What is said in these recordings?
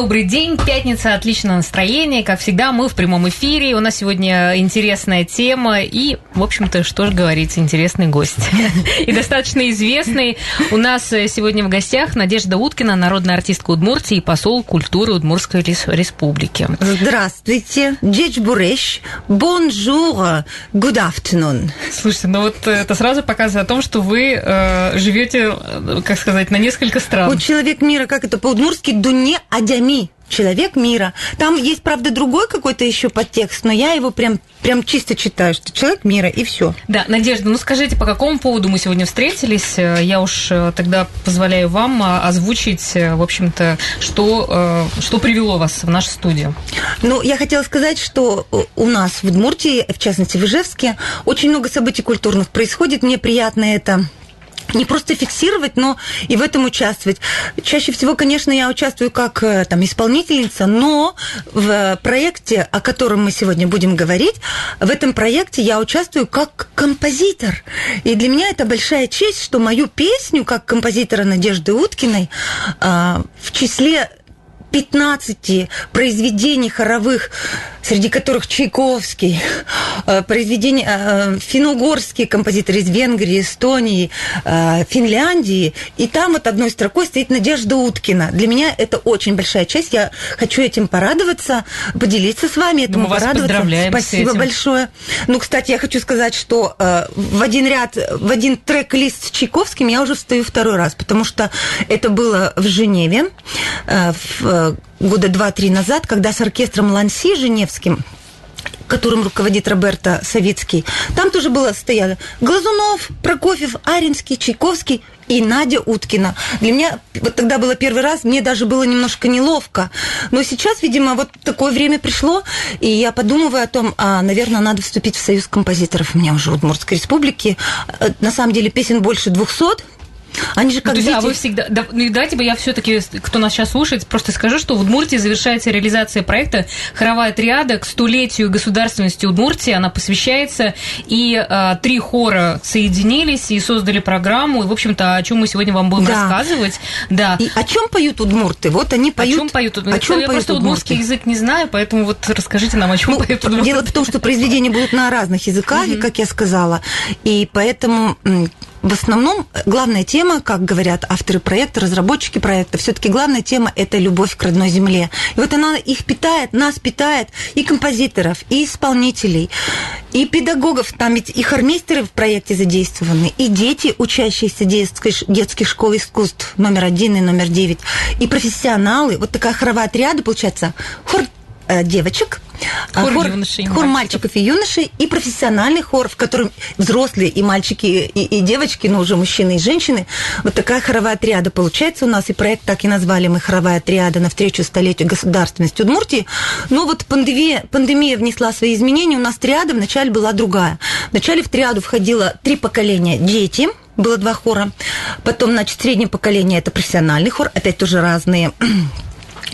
Добрый день, пятница, отличное настроение. Как всегда, мы в прямом эфире. У нас сегодня интересная тема и, в общем-то, что же говорить, интересный гость. И достаточно известный. У нас сегодня в гостях Надежда Уткина, народная артистка Удмуртии и посол культуры Удмуртской республики. Здравствуйте, Ӟеч буресь, bonjour, good afternoon. Слушайте, ну вот это сразу показывает о том, что вы э, живете, как сказать, на несколько стран. Вот человек мира, как это по-удмуртски, дунне адями человек мира. Там есть, правда, другой какой-то еще подтекст, но я его прям, прям чисто читаю, что человек мира, и все. Да, Надежда, ну скажите, по какому поводу мы сегодня встретились? Я уж э, тогда позволяю вам э, озвучить, э, в общем-то, что, что привело вас в нашу студию. Ну, я хотела сказать, что у нас в Удмуртии, в частности в Ижевске, очень много событий культурных происходит. Мне приятно это не просто фиксировать, но и в этом участвовать. Чаще всего, конечно, я участвую как э, там, исполнительница, но в проекте, о котором мы сегодня будем говорить, в этом проекте я участвую как композитор. И для меня это большая честь, что мою песню, как композитора Надежды Уткиной, а, в числе 15 произведений хоровых, среди которых Чайковский, э, произведения э, финно-угорские композиторы из Венгрии, Эстонии, э, Финляндии. И там вот одной строкой стоит Надежда Уткина. Для меня это очень большая честь. Я хочу этим порадоваться, поделиться с вами, этому Мы вас порадоваться. Поздравляем Спасибо большое. Ну, кстати, я хочу сказать, что в один ряд, в один трек-лист с Чайковским я уже встаю второй раз, потому что это было в Женеве, в года два-три назад, когда с оркестром Ланси Женевским которым руководит Роберто Савицкий. Там тоже было стояло Глазунов, Прокофьев, Аринский, Чайковский и Надя Уткина. Для меня вот тогда было первый раз, мне даже было немножко неловко. Но сейчас, видимо, вот такое время пришло, и я подумываю о том, а, наверное, надо вступить в союз композиторов. У меня уже Удмуртской республике. Э, на самом деле песен больше двухсот. Они же как ну, дети... а вы всегда... Да, ну, давайте бы я все таки кто нас сейчас слушает, просто скажу, что в Удмуртии завершается реализация проекта «Хоровая триада» к столетию государственности Удмуртии. Она посвящается, и а, три хора соединились и создали программу. И, в общем-то, о чем мы сегодня вам будем да. рассказывать. Да. И о чем поют удмурты? Вот они поют... О чем поют удмурты? О чем я поют просто удмуртский язык не знаю, поэтому вот расскажите нам, о чем ну, поют удмурты. Дело в том, что произведения будут на разных языках, как я сказала. И поэтому в основном главная тема, как говорят авторы проекта, разработчики проекта, все-таки главная тема – это любовь к родной земле. И вот она их питает, нас питает, и композиторов, и исполнителей, и педагогов. Там ведь и хормейстеры в проекте задействованы, и дети, учащиеся детской, детских школ искусств номер один и номер девять, и профессионалы. Вот такая хоровая отряда, получается, хор э, девочек – Хор, хор юношей Хор мальчиков и юношей и профессиональный хор, в котором взрослые и мальчики, и, и девочки, но уже мужчины и женщины. Вот такая хоровая триада получается у нас, и проект так и назвали мы «Хоровая триада» на встречу столетию государственности Удмуртии. Но вот пандемия, пандемия внесла свои изменения. У нас триада вначале была другая. Вначале в триаду входило три поколения дети, было два хора. Потом, значит, среднее поколение – это профессиональный хор, опять тоже разные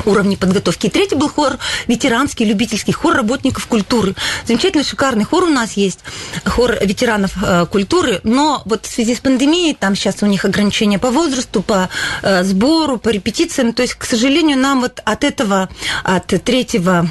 уровне подготовки. И третий был хор ветеранский, любительский, хор работников культуры. Замечательный, шикарный хор у нас есть, хор ветеранов э, культуры, но вот в связи с пандемией, там сейчас у них ограничения по возрасту, по э, сбору, по репетициям, то есть, к сожалению, нам вот от этого, от третьего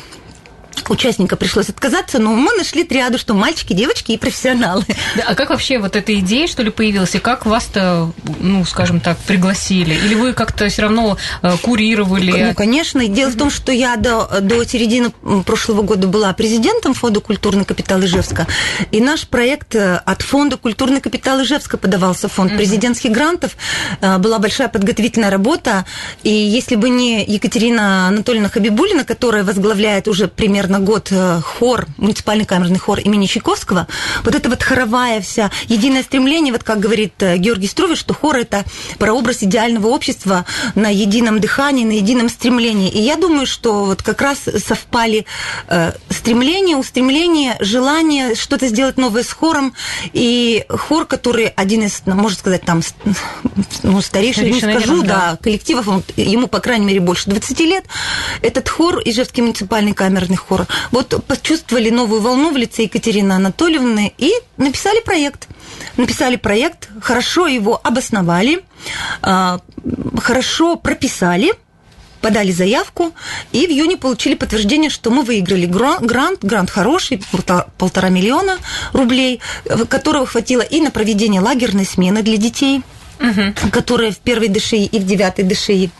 участника пришлось отказаться, но мы нашли триаду, что мальчики, девочки и профессионалы. Да, а как вообще вот эта идея, что ли, появилась, и как вас-то, ну, скажем так, пригласили? Или вы как-то все равно э, курировали? Ну, конечно. Дело в том, что я до, до середины прошлого года была президентом Фонда «Культурный капитал Ижевска», и наш проект э, от Фонда «Культурный капитал Ижевска» подавался в фонд президентских грантов. Э, была большая подготовительная работа, и если бы не Екатерина Анатольевна Хабибулина, которая возглавляет уже пример примерно год э, хор, муниципальный камерный хор имени Чайковского, вот эта вот хоровая вся, единое стремление, вот как говорит э, Георгий Струвич, что хор – это прообраз идеального общества на едином дыхании, на едином стремлении. И я думаю, что вот как раз совпали э, стремление, устремление, желание что-то сделать новое с хором, и хор, который один из, ну, можно сказать, там, ну, старейший, не скажу, да, да. коллективов, он, ему, по крайней мере, больше 20 лет, этот хор, Ижевский муниципальный камерный хор, вот почувствовали новую волну в лице Екатерины Анатольевны и написали проект. Написали проект, хорошо его обосновали, а, хорошо прописали – подали заявку, и в июне получили подтверждение, что мы выиграли грант, грант хороший, полтора миллиона рублей, которого хватило и на проведение лагерной смены для детей, угу. которые в первой ДШИ и в девятой ДШИ.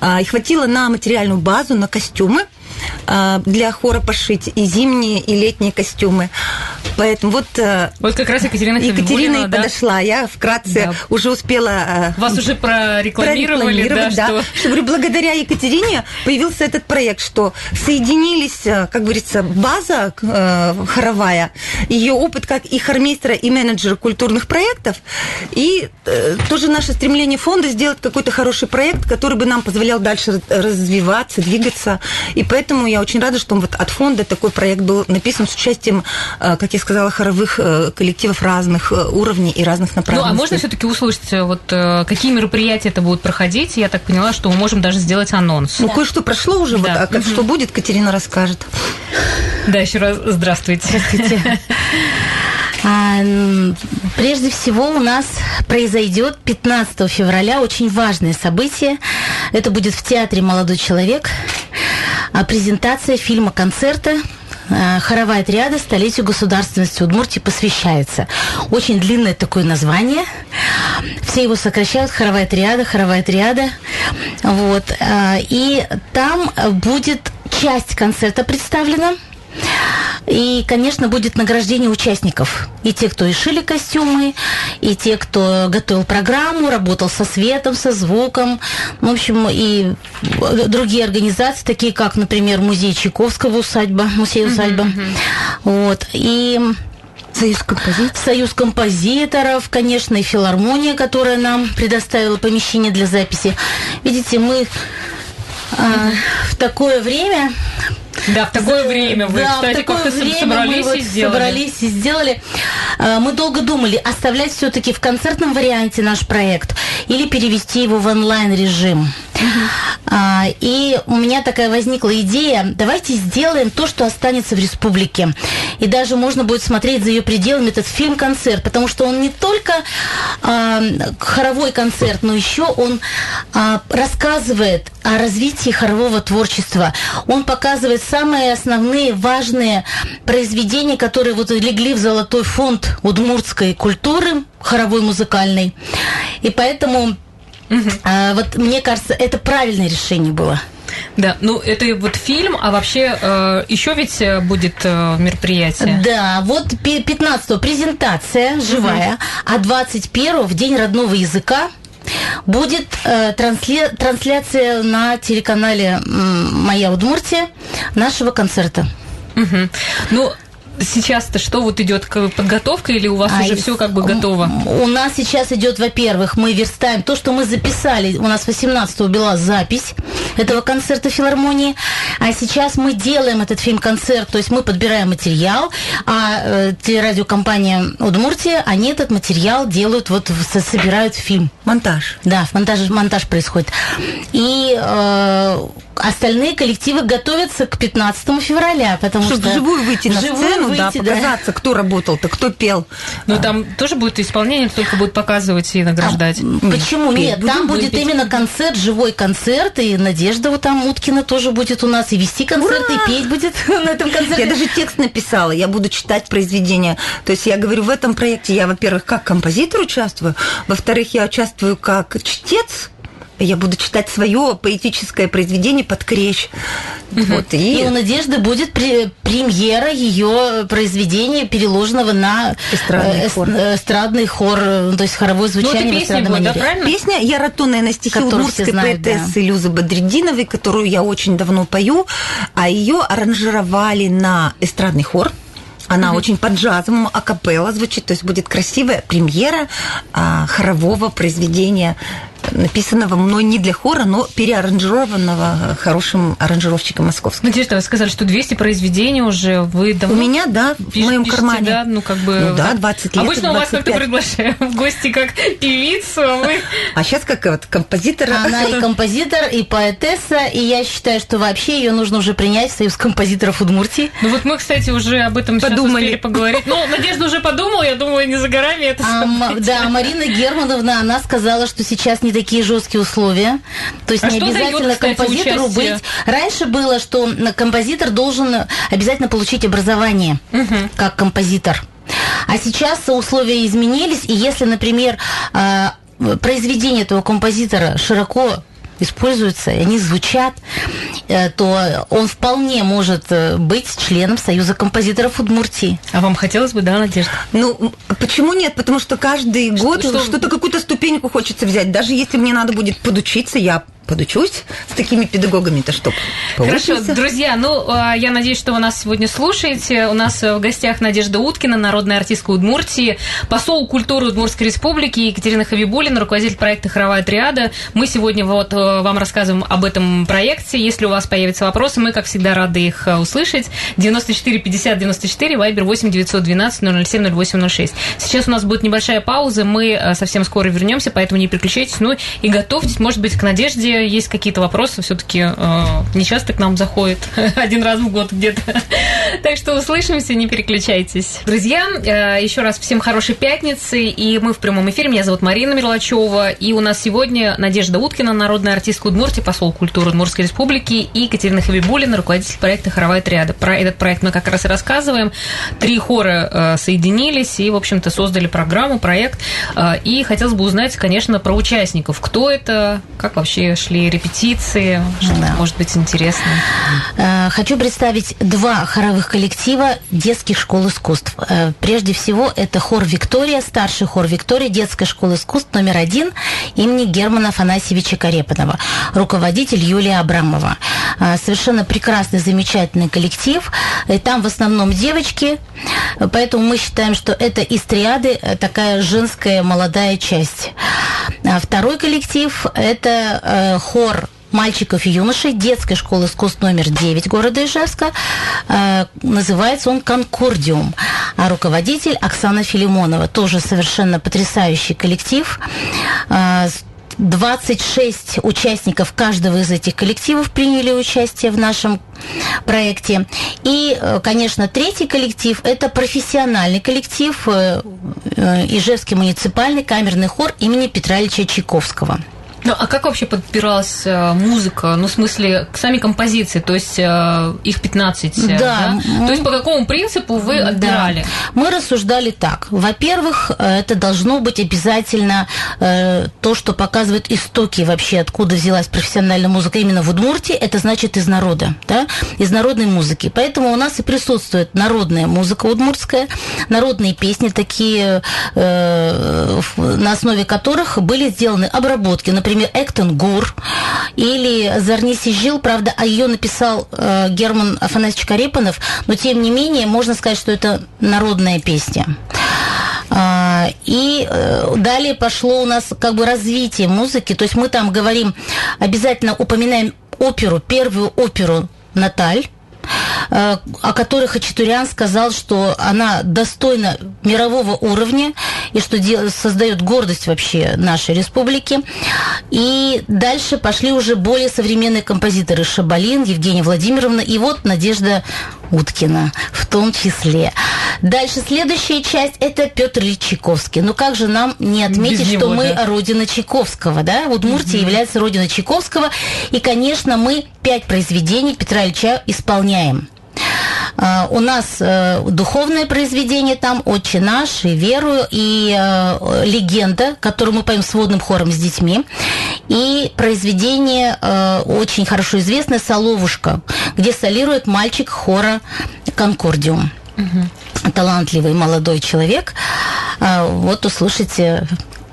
А, и хватило на материальную базу, на костюмы для хора пошить и зимние, и летние костюмы. Поэтому вот... Э, вот как раз Екатерина Екатерина и да? подошла. Я вкратце да. уже успела... Э, Вас уже прорекламировали, прорекламировать, да, да. Что... что, говорю, благодаря Екатерине появился этот проект, что соединились, э, как говорится, база хоровая, ее опыт как и хормейстера, и менеджера культурных проектов, и тоже наше стремление фонда сделать какой-то хороший проект, который бы нам позволял дальше развиваться, двигаться. И поэтому я очень рада, что вот от фонда такой проект был написан с участием, как я сказала, хоровых э, коллективов разных э, уровней и разных направлений. Ну, а можно все-таки услышать, э, вот какие мероприятия это будут проходить? Я так поняла, что мы можем даже сделать анонс. Ну, кое-что прошло уже, да. вот, а как, угу. что будет, Катерина расскажет. Да, еще раз здравствуйте. Здравствуйте. А, прежде всего у нас произойдет 15 февраля очень важное событие. Это будет в театре «Молодой человек» презентация фильма-концерта Э, хоровая триада столетию государственности Удмуртии посвящается. Очень длинное такое название. Все его сокращают хоровая триада, хоровая триада. Вот. Э, и там будет часть концерта представлена – и, конечно, будет награждение участников. И те, кто и шили костюмы, и те, кто готовил программу, работал со светом, со звуком. В общем, и другие организации, такие как, например, музей Чайковского усадьба, музей усадьба. Mm-hmm. Вот. И Союз композиторов. Союз композиторов, конечно, и филармония, которая нам предоставила помещение для записи. Видите, мы а, в такое время да, в такое время вы, да, кстати, как-то собрались мы и сделали. Собрались и сделали. А, мы долго думали, оставлять все-таки в концертном варианте наш проект или перевести его в онлайн-режим. А, и у меня такая возникла идея, давайте сделаем то, что останется в республике. И даже можно будет смотреть за ее пределами этот фильм-концерт, потому что он не только а, хоровой концерт, но еще он а, рассказывает о развитии хорового творчества. Он показывает самые основные важные произведения, которые вот легли в золотой фонд удмуртской культуры, хоровой музыкальной. И поэтому Угу. А, вот мне кажется, это правильное решение было. Да, ну это вот фильм, а вообще э, еще ведь э, будет э, мероприятие. Да, вот 15 презентация живая, угу. а 21 в день родного языка будет э, трансли... трансляция на телеканале «Моя Удмуртия» нашего концерта. Угу. Ну, сейчас-то что вот идет подготовка или у вас а уже все как бы готово? У нас сейчас идет, во-первых, мы верстаем то, что мы записали. У нас 18-го была запись этого концерта филармонии, а сейчас мы делаем этот фильм-концерт, то есть мы подбираем материал, а э, телерадиокомпания Удмуртия, они этот материал делают, вот собирают фильм. Монтаж. Да, монтаж, монтаж происходит. И э, остальные коллективы готовятся к 15 февраля, потому Чтобы что... вживую выйти на сцену, выйти, да, показаться, да. кто работал-то, кто пел. Но там тоже будет исполнение, только будет показывать и награждать. А, почему? Нет, Нет там будет петь. именно концерт, живой концерт, и Надежда вот там Уткина тоже будет у нас, и вести концерт, Ура! и петь будет на этом концерте. Я даже текст написала, я буду читать произведения. То есть я говорю, в этом проекте я, во-первых, как композитор участвую, во-вторых, я участвую как чтец, я буду читать свое поэтическое произведение под крещ. Угу. Вот, и... и у Надежды будет при, премьера ее произведения, переложенного на эстрадный, э, хор. эстрадный хор, то есть хоровое ну, звучание ну, в эстрадном будет, да, правильно? Песня «Я ратонная» на стихи удмуртской поэтессы да. Люзы Бадридиновой, которую я очень давно пою. а ее аранжировали на эстрадный хор. Она mm-hmm. очень под джазом, акапелла звучит, то есть будет красивая премьера а, хорового произведения написанного мной не для хора, но переаранжированного хорошим аранжировщиком московским. Надежда, вы сказали, что 200 произведений уже вы давно... У меня, да, в пиш- моем пишете, кармане. Да, ну как бы... Ну да, 20 лет. Обычно 25. у вас как-то приглашаем в гости как певицу, а вы... А сейчас как вот композитор. Она и композитор, и поэтесса, и я считаю, что вообще ее нужно уже принять в Союз композиторов Удмуртии. Ну вот мы, кстати, уже об этом Подумали. сейчас поговорить. Ну, Надежда уже подумала, я думаю, не за горами это а, Да, Марина Германовна, она сказала, что сейчас не такие жесткие условия. То есть а не обязательно дает, кстати, композитору участие? быть. Раньше было, что композитор должен обязательно получить образование угу. как композитор. А сейчас условия изменились, и если, например, а, произведение этого композитора широко используются, и они звучат, то он вполне может э, быть членом Союза композиторов Удмуртии. А вам хотелось бы, да, Надежда? Ну, почему нет? Потому что каждый год что, что-то, какую-то ступеньку хочется взять. Даже если мне надо будет подучиться, я подучусь с такими педагогами-то, что Хорошо, друзья, ну, а, я надеюсь, что вы нас сегодня слушаете. У нас в гостях Надежда Уткина, народная артистка Удмуртии, посол культуры Удмуртской республики Екатерина Хавибулина, руководитель проекта «Хоровая триада». Мы сегодня вот э, вам рассказываем об этом проекте. Если у вас появятся вопросы, мы, как всегда, рады их э, услышать. 94 50 94, вайбер 8 912 007 0806. Сейчас у нас будет небольшая пауза, мы э, совсем скоро вернемся, поэтому не переключайтесь. Ну и готовьтесь, может быть, к Надежде есть какие-то вопросы, все-таки э, не часто к нам заходит, один раз в год где-то. так что услышимся, не переключайтесь. Друзья, э, еще раз всем хорошей пятницы, и мы в прямом эфире. Меня зовут Марина Мерлачева, и у нас сегодня Надежда Уткина, народная артистка Удмуртии, посол культуры Удмуртской республики, и Екатерина Хабибулина, руководитель проекта «Хоровая триада». Про этот проект мы как раз и рассказываем. Три хора э, соединились и, в общем-то, создали программу, проект. Э, и хотелось бы узнать, конечно, про участников. Кто это, как вообще шли репетиции, что да. может быть интересно. Э, хочу представить два хоровых коллектива детских школ искусств. Э, прежде всего, это хор «Виктория», старший хор «Виктория», детская школа искусств номер один имени Германа Афанасьевича Карепанова, руководитель Юлия Абрамова. Э, совершенно прекрасный, замечательный коллектив. И там в основном девочки, поэтому мы считаем, что это из триады такая женская молодая часть. А второй коллектив – это хор мальчиков и юношей детской школы искусств номер 9 города Ижевска. Э, называется он «Конкордиум». А руководитель Оксана Филимонова. Тоже совершенно потрясающий коллектив. Э, 26 участников каждого из этих коллективов приняли участие в нашем проекте. И, э, конечно, третий коллектив – это профессиональный коллектив э, э, Ижевский муниципальный камерный хор имени Петра Ильича Чайковского. Ну, а как вообще подбиралась э, музыка? Ну, в смысле, сами композиции, то есть э, их 15, э, да. да? Мы... То есть по какому принципу вы отбирали? Да. Мы рассуждали так. Во-первых, это должно быть обязательно э, то, что показывает истоки вообще, откуда взялась профессиональная музыка именно в Удмуртии, это значит из народа, да, из народной музыки. Поэтому у нас и присутствует народная музыка удмуртская, народные песни такие, э, на основе которых были сделаны обработки, например, например, Эктон Гур или Зарниси Жил, правда, а ее написал э, Герман Афанасьевич Карепанов, но тем не менее можно сказать, что это народная песня. А, и э, далее пошло у нас как бы развитие музыки, то есть мы там говорим, обязательно упоминаем оперу, первую оперу Наталь, Э, о которой Хачатурян сказал, что она достойна мирового уровня и что создает гордость вообще нашей республики. И дальше пошли уже более современные композиторы Шабалин, Евгения Владимировна и вот Надежда Уткина в том числе. Дальше следующая часть это Петр Ильич Чайковский. Ну как же нам не отметить, него, что мы да? родина Чайковского, да? Удмуртия угу. является родиной Чайковского. И, конечно, мы пять произведений Петра Ильича исполняем. Uh, у нас uh, духовное произведение там «Отче наш» и «Верую», и uh, «Легенда», которую мы поем сводным хором с детьми, и произведение очень хорошо известное «Соловушка», где солирует мальчик хора «Конкордиум». Угу. Талантливый молодой человек. Вот услышите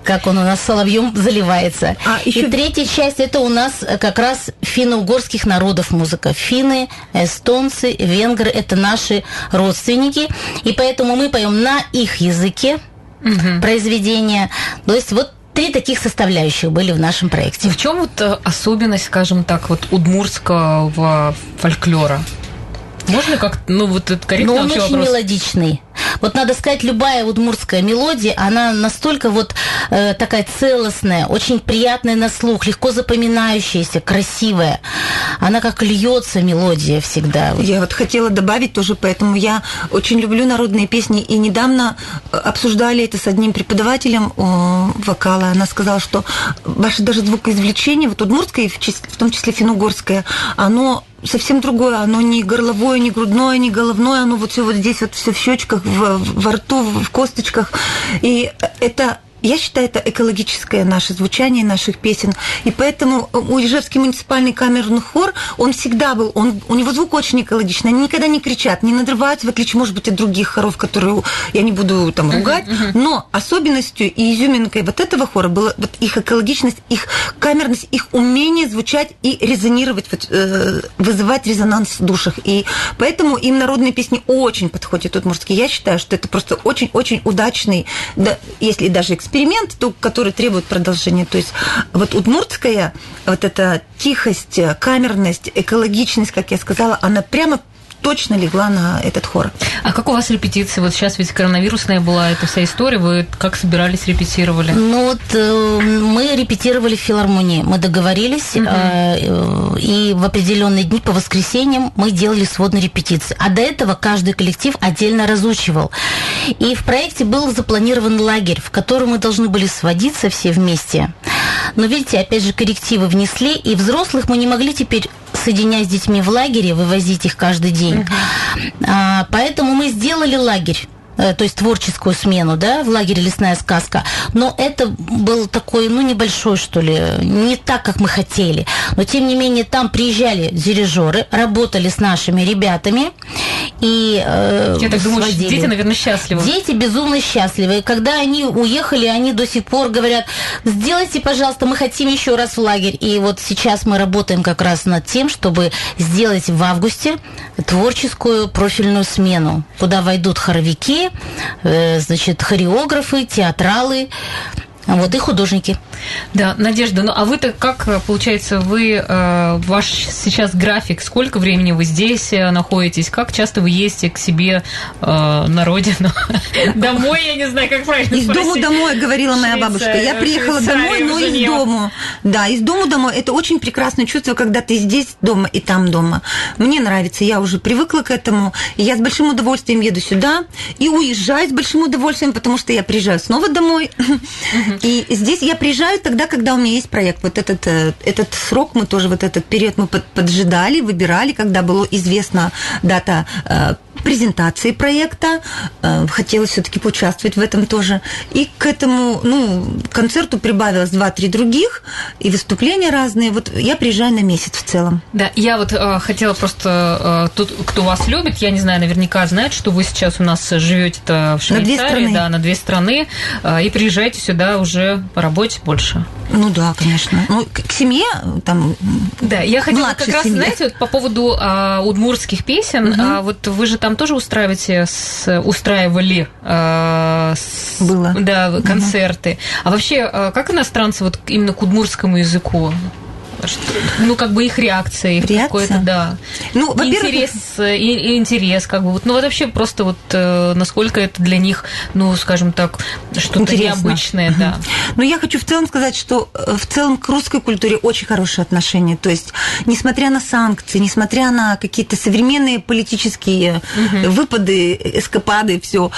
как он у нас соловьем заливается. А, И еще- третья часть это у нас э, как раз финно-угорских народов музыка. Финны, эстонцы, венгры это наши родственники. И поэтому мы поем на их языке произведения. То есть вот три таких составляющих были в нашем проекте. В чем вот э, особенность, скажем так, вот удмуртского фольклора? Можно как ну вот это корректный Но он очень вопрос? мелодичный. Вот надо сказать, любая удмуртская мелодия, она настолько вот э, такая целостная, очень приятная на слух, легко запоминающаяся, красивая. Она как льется мелодия всегда. Я вот хотела добавить тоже, поэтому я очень люблю народные песни. И недавно э, обсуждали это с одним преподавателем э, вокала. Она сказала, что ваше даже звукоизвлечение, вот удмуртское, в том числе финно-угорское, оно совсем другое, оно не горловое, не грудное, не головное, оно вот все вот здесь вот все в щечках, в, во рту, в косточках. И это я считаю, это экологическое наше звучание наших песен. И поэтому у Ижевский муниципальный камерный хор, он всегда был, он, у него звук очень экологичный. Они никогда не кричат, не надрываются, в отличие, может быть, от других хоров, которые я не буду там ругать. Но особенностью и изюминкой вот этого хора была вот их экологичность, их камерность, их умение звучать и резонировать, вот, э, вызывать резонанс в душах. И поэтому им народные песни очень подходят удмуртские. Я считаю, что это просто очень-очень удачный, да, если даже эксперимент, то, который требует продолжения. То есть вот удмуртская, вот эта тихость, камерность, экологичность, как я сказала, она прямо точно легла на этот хор. А как у вас репетиции? Вот сейчас ведь коронавирусная была эта вся история. Вы как собирались, репетировали? Ну вот э, мы репетировали в филармонии, мы договорились, э, э, и в определенные дни по воскресеньям мы делали сводные репетиции. А до этого каждый коллектив отдельно разучивал. И в проекте был запланирован лагерь, в котором мы должны были сводиться все вместе. Но видите, опять же, коррективы внесли, и взрослых мы не могли теперь соединять с детьми в лагере, вывозить их каждый день. А, поэтому мы сделали лагерь э, то есть творческую смену, да, в лагере «Лесная сказка». Но это был такой, ну, небольшой, что ли, не так, как мы хотели. Но, тем не менее, там приезжали дирижеры, работали с нашими ребятами и э, Я так думаю, сводили. дети, наверное, счастливы. Дети безумно счастливы. И когда они уехали, они до сих пор говорят, сделайте, пожалуйста, мы хотим еще раз в лагерь. И вот сейчас мы работаем как раз над тем, чтобы сделать в августе творческую профильную смену, куда войдут хоровики, э, значит, хореографы, театралы, вот, и художники. Да, Надежда, ну а вы-то как, э, получается, вы, э, ваш сейчас график, сколько времени вы здесь э, находитесь, как часто вы ездите к себе на родину, домой, я не знаю, как правильно Из дому домой, говорила моя бабушка. Я приехала домой, но из дому. Да, из дому домой. Это очень прекрасное чувство, когда ты здесь дома и там дома. Мне нравится, я уже привыкла к этому. Я с большим удовольствием еду сюда и уезжаю с большим удовольствием, потому что я приезжаю снова домой. И здесь я приезжаю тогда, когда у меня есть проект. Вот этот, э, этот срок мы тоже, вот этот период мы под- поджидали, выбирали, когда было известна дата э, презентации проекта. Э, Хотелось все-таки поучаствовать в этом тоже. И к этому, ну, концерту прибавилось два-три других, и выступления разные. Вот я приезжаю на месяц в целом. Да, я вот э, хотела просто, э, тут, кто вас любит, я не знаю, наверняка знает, что вы сейчас у нас живете в На две Швейцарии, страны. да, на две страны, э, и приезжаете сюда уже по работе больше. Ну да, конечно. Ну, к, семье там. Да, я хотела как раз, семье. знаете, вот по поводу а, удмуртских песен, а, вот вы же там тоже устраиваете, с, устраивали а, с- Было. да, концерты. А вообще, а, как иностранцы вот именно к удмуртскому языку? Ну, как бы их реакция, их Реакция? какой-то, да. Ну, во-первых, интерес, э, и, интерес, как бы вот, ну вот вообще просто вот э, насколько это для них, ну, скажем так, что-то необычное, да. Но я хочу в целом сказать, что э, в целом к русской культуре очень хорошие отношения. То есть, несмотря на санкции, несмотря на какие-то современные политические э, выпады, эскапады, все,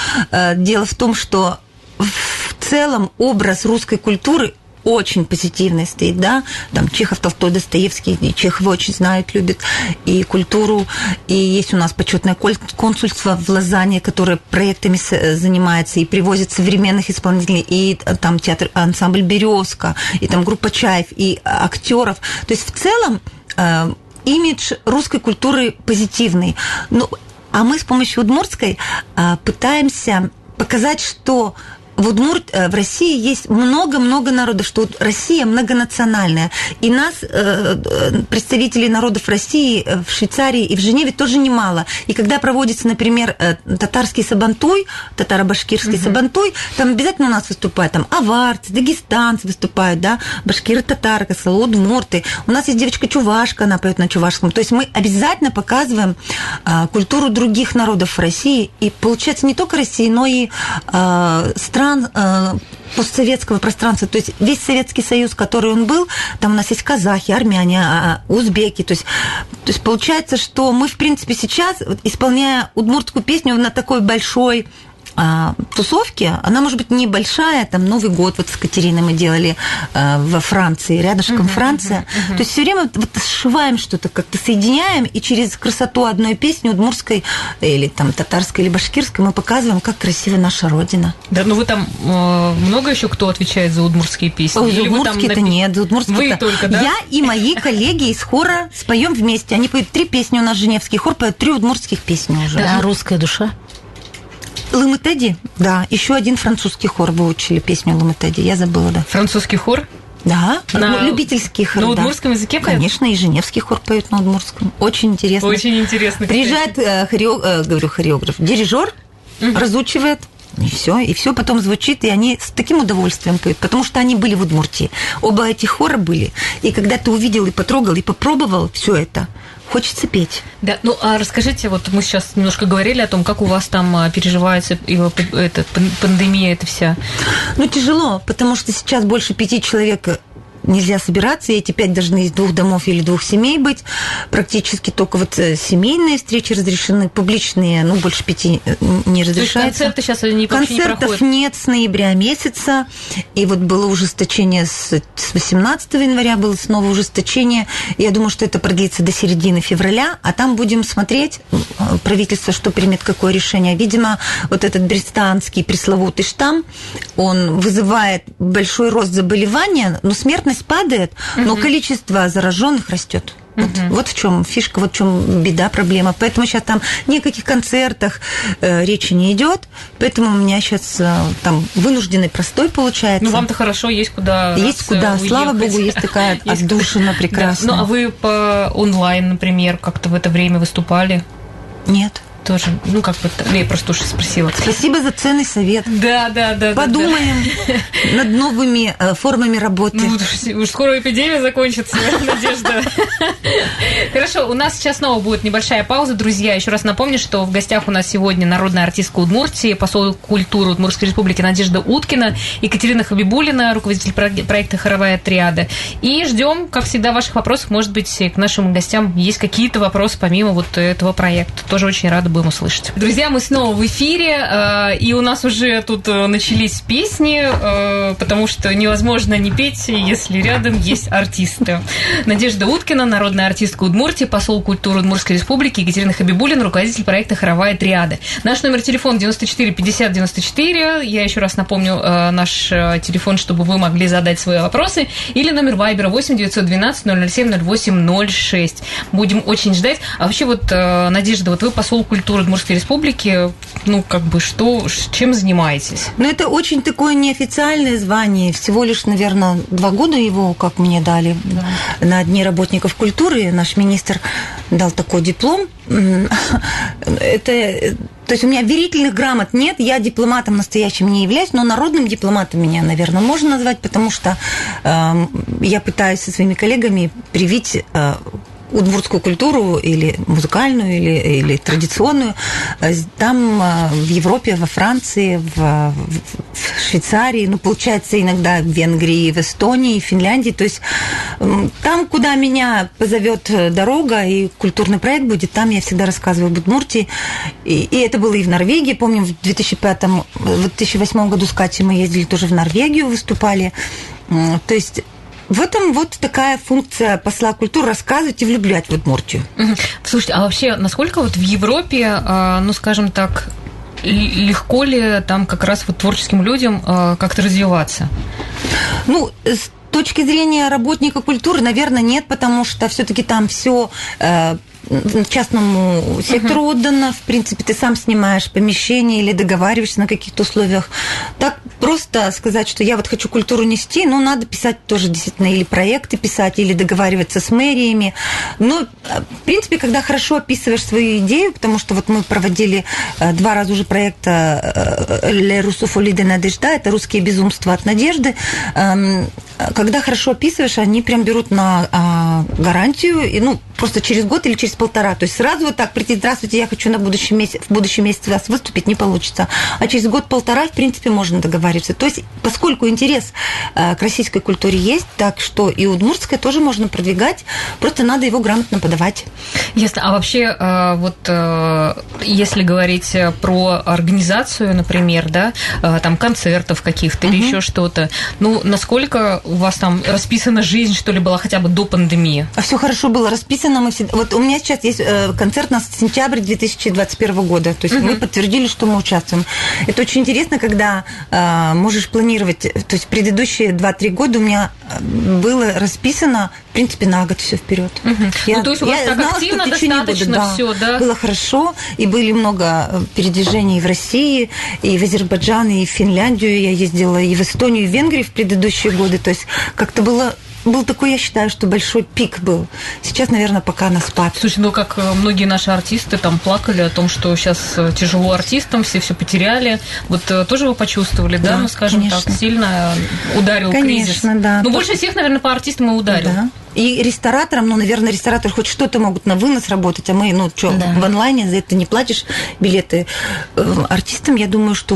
дело в том, что в целом образ русской культуры очень позитивный стоит, да, там Чехов, Толстой, Достоевский, и Чехова очень знают, любят и культуру, и есть у нас почетное консульство в Лозанне, которое проектами э, занимается и привозит современных исполнителей, и э, там театр, ансамбль «Березка», и там группа «Чаев», и актеров. То есть в целом э, имидж русской культуры позитивный. Ну, а мы с помощью удмуртской э, пытаемся показать, что в Удмурт, э, в России есть много-много народов, что вот Россия многонациональная. И нас, э, э, представителей народов России в Швейцарии и в Женеве тоже немало. И когда проводится, например, татарский сабантуй, татаро-башкирский угу. сабантуй, там обязательно у нас выступают там аварцы, дагестанцы выступают, да, башкиры, татары, удмурты. У нас есть девочка чувашка, она поет на чувашском. То есть мы обязательно показываем культуру других народов России. И получается не только России, но и а, стран а, постсоветского пространства, то есть весь Советский Союз, который он был, там у нас есть казахи, армяне, а, узбеки, то есть, то есть получается, что мы, в принципе, сейчас, исполняя удмуртскую песню на такой большой а, тусовки, она может быть небольшая, там Новый год вот с Катериной мы делали а, во Франции, рядышком uh-huh, Франция. Uh-huh, uh-huh. То есть все время вот сшиваем что-то, как-то соединяем, и через красоту одной песни удмурской или там татарской или башкирской мы показываем, как красива наша родина. Да, ну вы там э, много еще кто отвечает за удмуртские песни? Ой, за удмуртские-то напи... нет, за удмуртские Вы только, да? Я и мои коллеги из хора споем вместе. Они поют три песни у нас Женевский хор, поет три удмуртских песни уже. Да, русская душа. Лымытеди, да. Еще один французский хор выучили песню Лымытеди. Я забыла, да. Французский хор? Да, на... ну, любительский хор. На удмурском да. языке поет? Конечно, и Женевский хор поет на удмуртском. Очень интересно. Очень интересно. Приезжает э, хорео... э, говорю, хореограф, дирижер, угу. разучивает, и все, и все потом звучит, и они с таким удовольствием поют, потому что они были в Удмуртии. Оба этих хора были. И когда ты увидел и потрогал, и попробовал все это, хочется петь. Да, ну а расскажите, вот мы сейчас немножко говорили о том, как у вас там а, переживается эта пандемия, это вся. Ну тяжело, потому что сейчас больше пяти человек нельзя собираться, и эти пять должны из двух домов или двух семей быть. Практически только вот э, семейные встречи разрешены, публичные, ну, больше пяти э, не разрешаются. То есть концерты сейчас они Концертов не нет с ноября месяца, и вот было ужесточение с, с 18 января, было снова ужесточение. Я думаю, что это продлится до середины февраля, а там будем смотреть, э, правительство что примет, какое решение. Видимо, вот этот британский пресловутый штамм, он вызывает большой рост заболевания, но смертность смертность падает, но угу. количество зараженных растет. Вот, угу. вот в чем фишка, вот в чем беда, проблема. Поэтому сейчас там ни о каких концертах э, речи не идет. Поэтому у меня сейчас э, там вынужденный простой получается. Ну, вам-то хорошо, есть куда. Есть куда, уехать. слава богу, есть такая отдушина прекрасная. Ну, а вы по онлайн, например, как-то в это время выступали? Нет тоже, ну, как бы, я просто уже спросила. Спасибо за ценный совет. Да, да, да. Подумаем да, да. над новыми э, формами работы. Ну, уж скоро эпидемия закончится, Надежда. Хорошо, у нас сейчас снова будет небольшая пауза, друзья. Еще раз напомню, что в гостях у нас сегодня народная артистка Удмуртии, посол культуры Удмуртской республики Надежда Уткина, Екатерина Хабибулина, руководитель проекта «Хоровая триада». И ждем, как всегда, ваших вопросов. Может быть, к нашим гостям есть какие-то вопросы помимо вот этого проекта. Тоже очень рада будем услышать. Друзья, мы снова в эфире, э, и у нас уже тут э, начались песни, э, потому что невозможно не петь, если рядом есть артисты. Надежда Уткина, народная артистка Удмуртии, посол культуры Удмуртской республики, Екатерина Хабибулина, руководитель проекта «Хоровая триада». Наш номер телефона 94 50 94. Я еще раз напомню наш телефон, чтобы вы могли задать свои вопросы. Или номер Вайбера 8 912 007 08 06. Будем очень ждать. А вообще вот, Надежда, вот вы посол культуры культуры Удмуртской республики, ну, как бы, что, чем занимаетесь? Ну, это очень такое неофициальное звание. Всего лишь, наверное, два года его, как мне дали, да. на Дни работников культуры. Наш министр дал такой диплом. Это то есть у меня верительных грамот нет, я дипломатом настоящим не являюсь, но народным дипломатом меня, наверное, можно назвать, потому что э, я пытаюсь со своими коллегами привить э, удмуртскую культуру или музыкальную, или, или традиционную, э, там э, в Европе, во Франции, в, в Швейцарии, ну, получается, иногда в Венгрии, в Эстонии, в Финляндии. То есть там, куда меня позовет э, дорога и культурный проект будет, там я всегда рассказываю об Удмуртии. И, и это было и в Норвегии. Помню, в 2005 в 2008 году с Катей мы ездили тоже в Норвегию, выступали. То есть в этом вот такая функция посла культуры рассказывать и влюблять в Удмуртию. Слушайте, а вообще, насколько вот в Европе, а, ну, скажем так, легко ли там как раз вот творческим людям а, как-то развиваться? Ну, с точки зрения работника культуры, наверное, нет, потому что все-таки там все э, частному сектору отдано. В принципе, ты сам снимаешь помещение или договариваешься на каких-то условиях. Так просто сказать, что я вот хочу культуру нести, ну, надо писать тоже действительно или проекты писать, или договариваться с мэриями. Но, в принципе, когда хорошо описываешь свою идею, потому что вот мы проводили э, два раза уже проекта э, «Ле Русуфоли де Надежда», это «Русские безумства от надежды», эм, когда хорошо описываешь, они прям берут на а, гарантию, и, ну, просто через год или через полтора. То есть сразу вот так прийти, здравствуйте, я хочу на будущем месяц, в будущем месяце вас выступить, не получится. А через год-полтора, в принципе, можно договариваться. То есть, поскольку интерес а, к российской культуре есть, так что и удмуртское тоже можно продвигать, просто надо его грамотно подавать. Ясно. А вообще, а, вот а, если говорить про организацию, например, да, там концертов каких-то угу. или еще что-то, ну, насколько у вас там расписана жизнь, что ли, была хотя бы до пандемии? А все хорошо было расписано. Мы всегда... Вот у меня сейчас есть э, концерт на сентябрь 2021 года. То есть угу. мы подтвердили, что мы участвуем. Это очень интересно, когда э, можешь планировать. То есть предыдущие 2-3 года у меня было расписано, в принципе, на год все вперед. Угу. Я, ну, то есть у вас я так знала, активно достаточно да. все, да? Было хорошо, и были много э, передвижений в России, и в Азербайджан, и в Финляндию. Я ездила и в Эстонию, и в Венгрию в предыдущие годы. То есть как-то было был такой, я считаю, что большой пик был. Сейчас, наверное, пока на спад. Слушай, ну как э, многие наши артисты там плакали о том, что сейчас э, тяжело артистам, все все потеряли. Вот э, тоже вы почувствовали, да, да ну скажем конечно. так, сильно ударил конечно, кризис? Конечно, да. Ну больше всех, наверное, по артистам и ударил. Да. И рестораторам, ну, наверное, рестораторы хоть что-то могут на вынос работать, а мы, ну, что, да. в онлайне за это не платишь билеты. Артистам, я думаю, что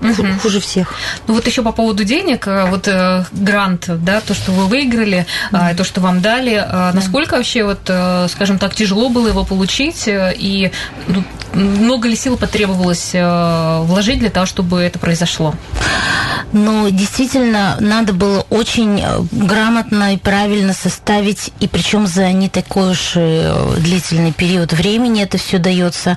угу. хуже всех. Ну вот еще по поводу денег, э, вот э, грант, да, то, что вы выиграли, mm то, что вам дали, mm насколько вообще вот, скажем так, тяжело было его получить и ну, много ли сил потребовалось вложить для того, чтобы это произошло? Ну, действительно, надо было очень грамотно и правильно составить, и причем за не такой уж длительный период времени это все дается.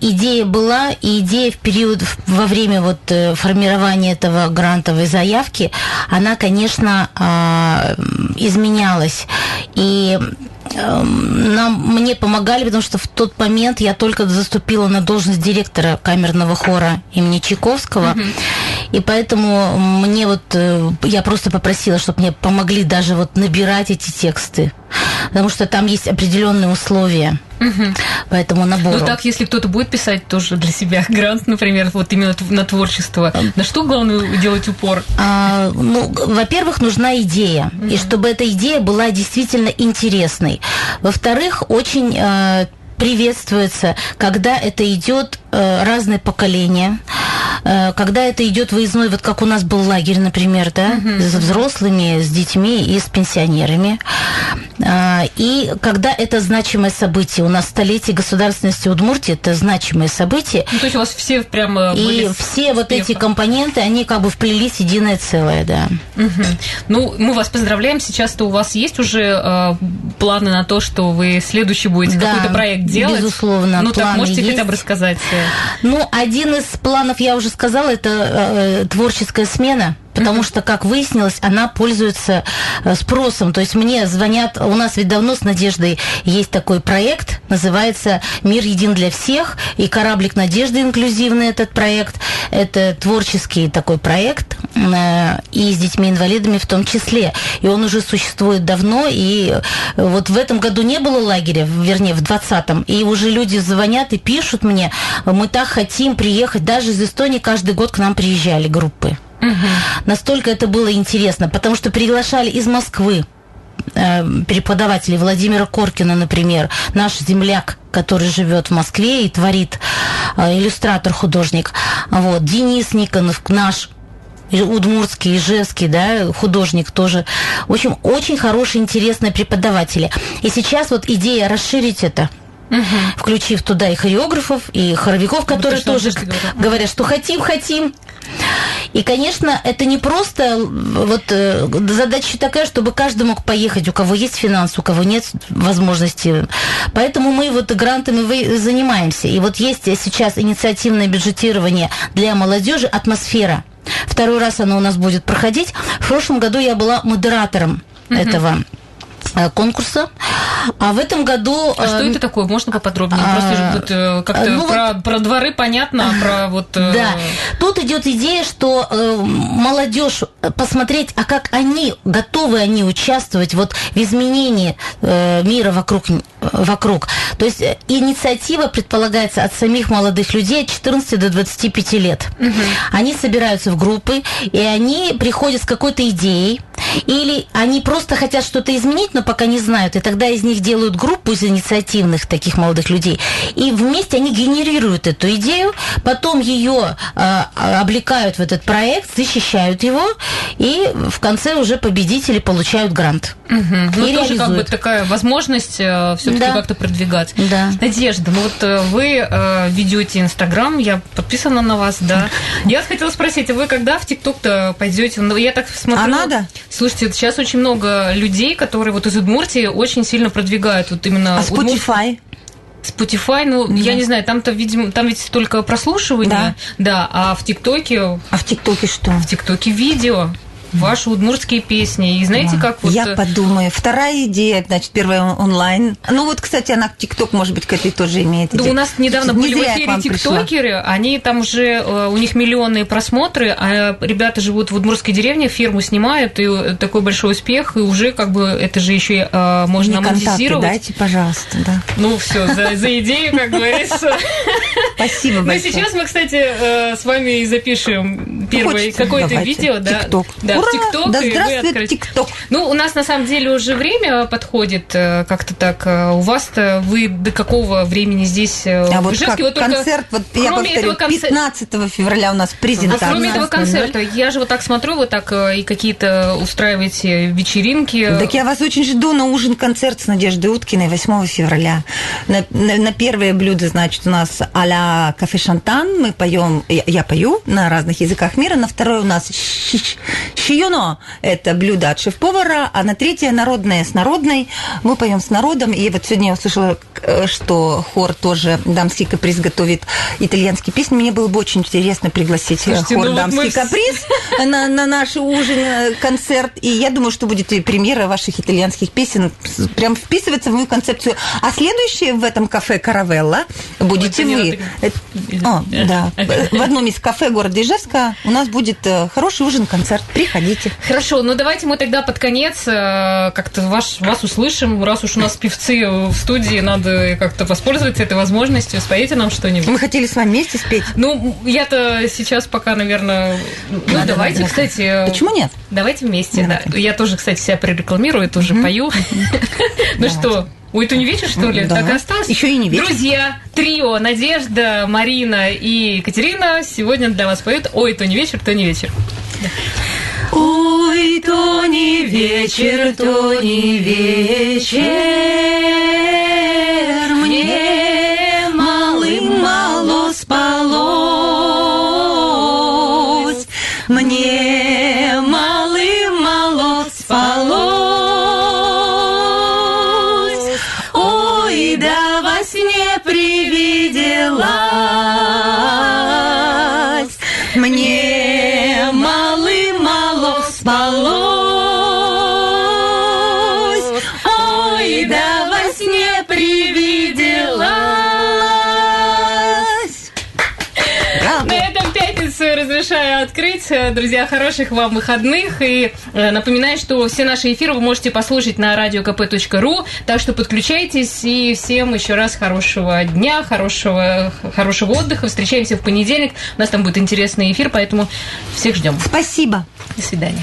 Идея была, и идея в период во время вот э, формирования этого грантовой заявки, она, конечно, а, изменялась. И нам, мне помогали, потому что в тот момент я только заступила на должность директора камерного хора имени Чайковского. Mm-hmm. И поэтому мне вот, э, я просто попросила, чтобы мне помогли даже вот набирать эти тексты. Потому что там есть определенные условия. Угу. По этому набору. Ну так, если кто-то будет писать тоже для себя грант, например, вот именно на творчество, на что главное делать упор? А, ну, во-первых, нужна идея. Угу. И чтобы эта идея была действительно интересной. Во-вторых, очень э, приветствуется, когда это идет э, разное поколение, э, когда это идет выездной, вот как у нас был лагерь, например, да, угу. с взрослыми, с детьми и с пенсионерами. Э, и когда это значимое событие, у нас столетие государственности Удмуртии, это значимое событие. Ну, то есть у вас все прямо И все вот эти компоненты, они как бы вплелись в единое целое, да. Угу. Ну, мы вас поздравляем. Сейчас-то у вас есть уже э, планы на то, что вы следующий будете да. какой-то проект делать? Безусловно. Ну, так можете есть. хотя бы рассказать? Ну, один из планов, я уже сказала, это э, творческая смена потому что, как выяснилось, она пользуется э, спросом. То есть мне звонят, у нас ведь давно с Надеждой есть такой проект, называется «Мир един для всех», и «Кораблик надежды» инклюзивный этот проект. Это творческий такой проект, э, и с детьми-инвалидами в том числе. И он уже существует давно, и вот в этом году не было лагеря, вернее, в 20-м, и уже люди звонят и пишут мне, мы так хотим приехать, даже из Эстонии каждый год к нам приезжали группы. Угу. Настолько это было интересно, потому что приглашали из Москвы э, преподавателей Владимира Коркина, например, наш земляк, который живет в Москве и творит э, иллюстратор, художник. Вот, Денис Никонов, наш удмуртский, ижевский, да, художник тоже. В общем, очень хорошие, интересные преподаватели. И сейчас вот идея расширить это – угу. включив туда и хореографов, и хоровиков, которые вот тоже говорят, что хотим, хотим. И, конечно, это не просто вот э, задача такая, чтобы каждый мог поехать, у кого есть финансы, у кого нет возможности. Поэтому мы вот грантами занимаемся. И вот есть сейчас инициативное бюджетирование для молодежи «Атмосфера». Второй раз оно у нас будет проходить. В прошлом году я была модератором угу. этого э, конкурса. А в этом году... А что э, это такое? Можно поподробнее? а, Просто вот, э, как-то ну про, про дворы понятно, а про вот... э, Да, тут идет идея, что э, молодежь э, посмотреть, а как они готовы они участвовать вот в изменении э, мира вокруг вокруг. То есть э, инициатива предполагается от самих молодых людей от 14 до 25 лет. Они собираются в группы и они приходят с какой-то идеей или они просто хотят что-то изменить, но пока не знают, и тогда из них делают группу из инициативных таких молодых людей, и вместе они генерируют эту идею, потом ее э, облекают в этот проект, защищают его, и в конце уже победители получают грант. Мгм. Ну, И тоже как бы такая возможность все-таки Да. как-то продвигать. Да. Надежда, ну вот э, вы э, ведете Инстаграм, я подписана на вас, да. Я хотела спросить, а вы когда в ТикТок-то пойдете? Ну, я так смотрю. А надо? Слушайте, сейчас очень много людей, которые вот из Удмуртии очень сильно продвигают вот именно А Удмурт- Spotify? Spotify, ну, я не знаю, там-то, видимо, там ведь только прослушивание, да, а в ТикТоке, А в ТикТоке что? в ТикТоке видео, ваши удмуртские песни. И знаете, как вот... Я э, подумаю. Вторая идея, значит, первая он- онлайн. Ну вот, кстати, она ТикТок, может быть, к этой тоже имеет. Да, идею. у нас недавно Не были в эфире тиктокеры, они там уже, э, у них миллионные просмотры, а ребята живут в Удмуртской деревне, фирму снимают, и э, такой большой успех, и уже как бы это же еще можно Мне монетизировать. дайте, пожалуйста, да. Ну все, за, за идею, как говорится. Спасибо Ну, большое. сейчас мы, кстати, с вами и запишем первое какое-то видео, да. В ТикТок. Да здравствует. ТикТок. Ну, у нас на самом деле уже время подходит э, как-то так. Э, У вас-то вы до какого времени здесь э, А в вот Ижевске? как Вот концерт, вот я повторю, этого концерта- 15 февраля у нас а презентация. кроме этого 15:00. концерта, я же вот так смотрю, вы так и какие-то устраиваете вечеринки. Так я вас очень жду на ужин-концерт с Надеждой Уткиной 8 февраля. На, на- на первое блюдо, значит, у нас а-ля кафе Шантан. Мы поем, я, я пою на разных языках мира. На второе у нас щ- щиюно. Это блюдо от шеф-повара. А на третье народное с народной. Мы поем с народом. И вот сегодня я услышала, что хор тоже дамский каприз готовит итальянские песни. Мне было бы очень интересно пригласить э, Слушайте, хор ну вот дамский мы с- каприз на, на наш ужин, э, концерт. И я думаю, что будет премьера ваших итальянских песен. Прям вписывается в мою концепцию. А следующее в этом кафе Каравелла будете вы. вот Это- О, да. В одном из кафе города Ижевска у нас будет э, хороший ужин-концерт. Приходите. Хорошо, ну давайте мы тогда под конец э, как-то ваш, вас услышим. Раз уж у нас певцы в студии, надо как-то воспользоваться этой возможностью. Споете нам что-нибудь? Мы хотели с вами вместе спеть. Ну, я-то сейчас пока, наверное... Ну, Надо, давайте, надо. кстати... э, Почему нет? Давайте вместе, да. Я тоже, кстати, себя прорекламирую, тоже пою. Ну что, Ой, это не вечер, что ли? Да. Так и осталось? Ещё и не вечер. Друзья, трио Надежда, Марина и Екатерина сегодня для вас поют «Ой, то не вечер, то не вечер». Ой, то не вечер, то не вечер, разрешаю открыть. Друзья, хороших вам выходных. И э, напоминаю, что все наши эфиры вы можете послушать на radiokp.ru. Так что подключайтесь. И всем еще раз хорошего дня, хорошего, хорошего отдыха. Встречаемся в понедельник. У нас там будет интересный эфир, поэтому всех ждем. Спасибо. До свидания.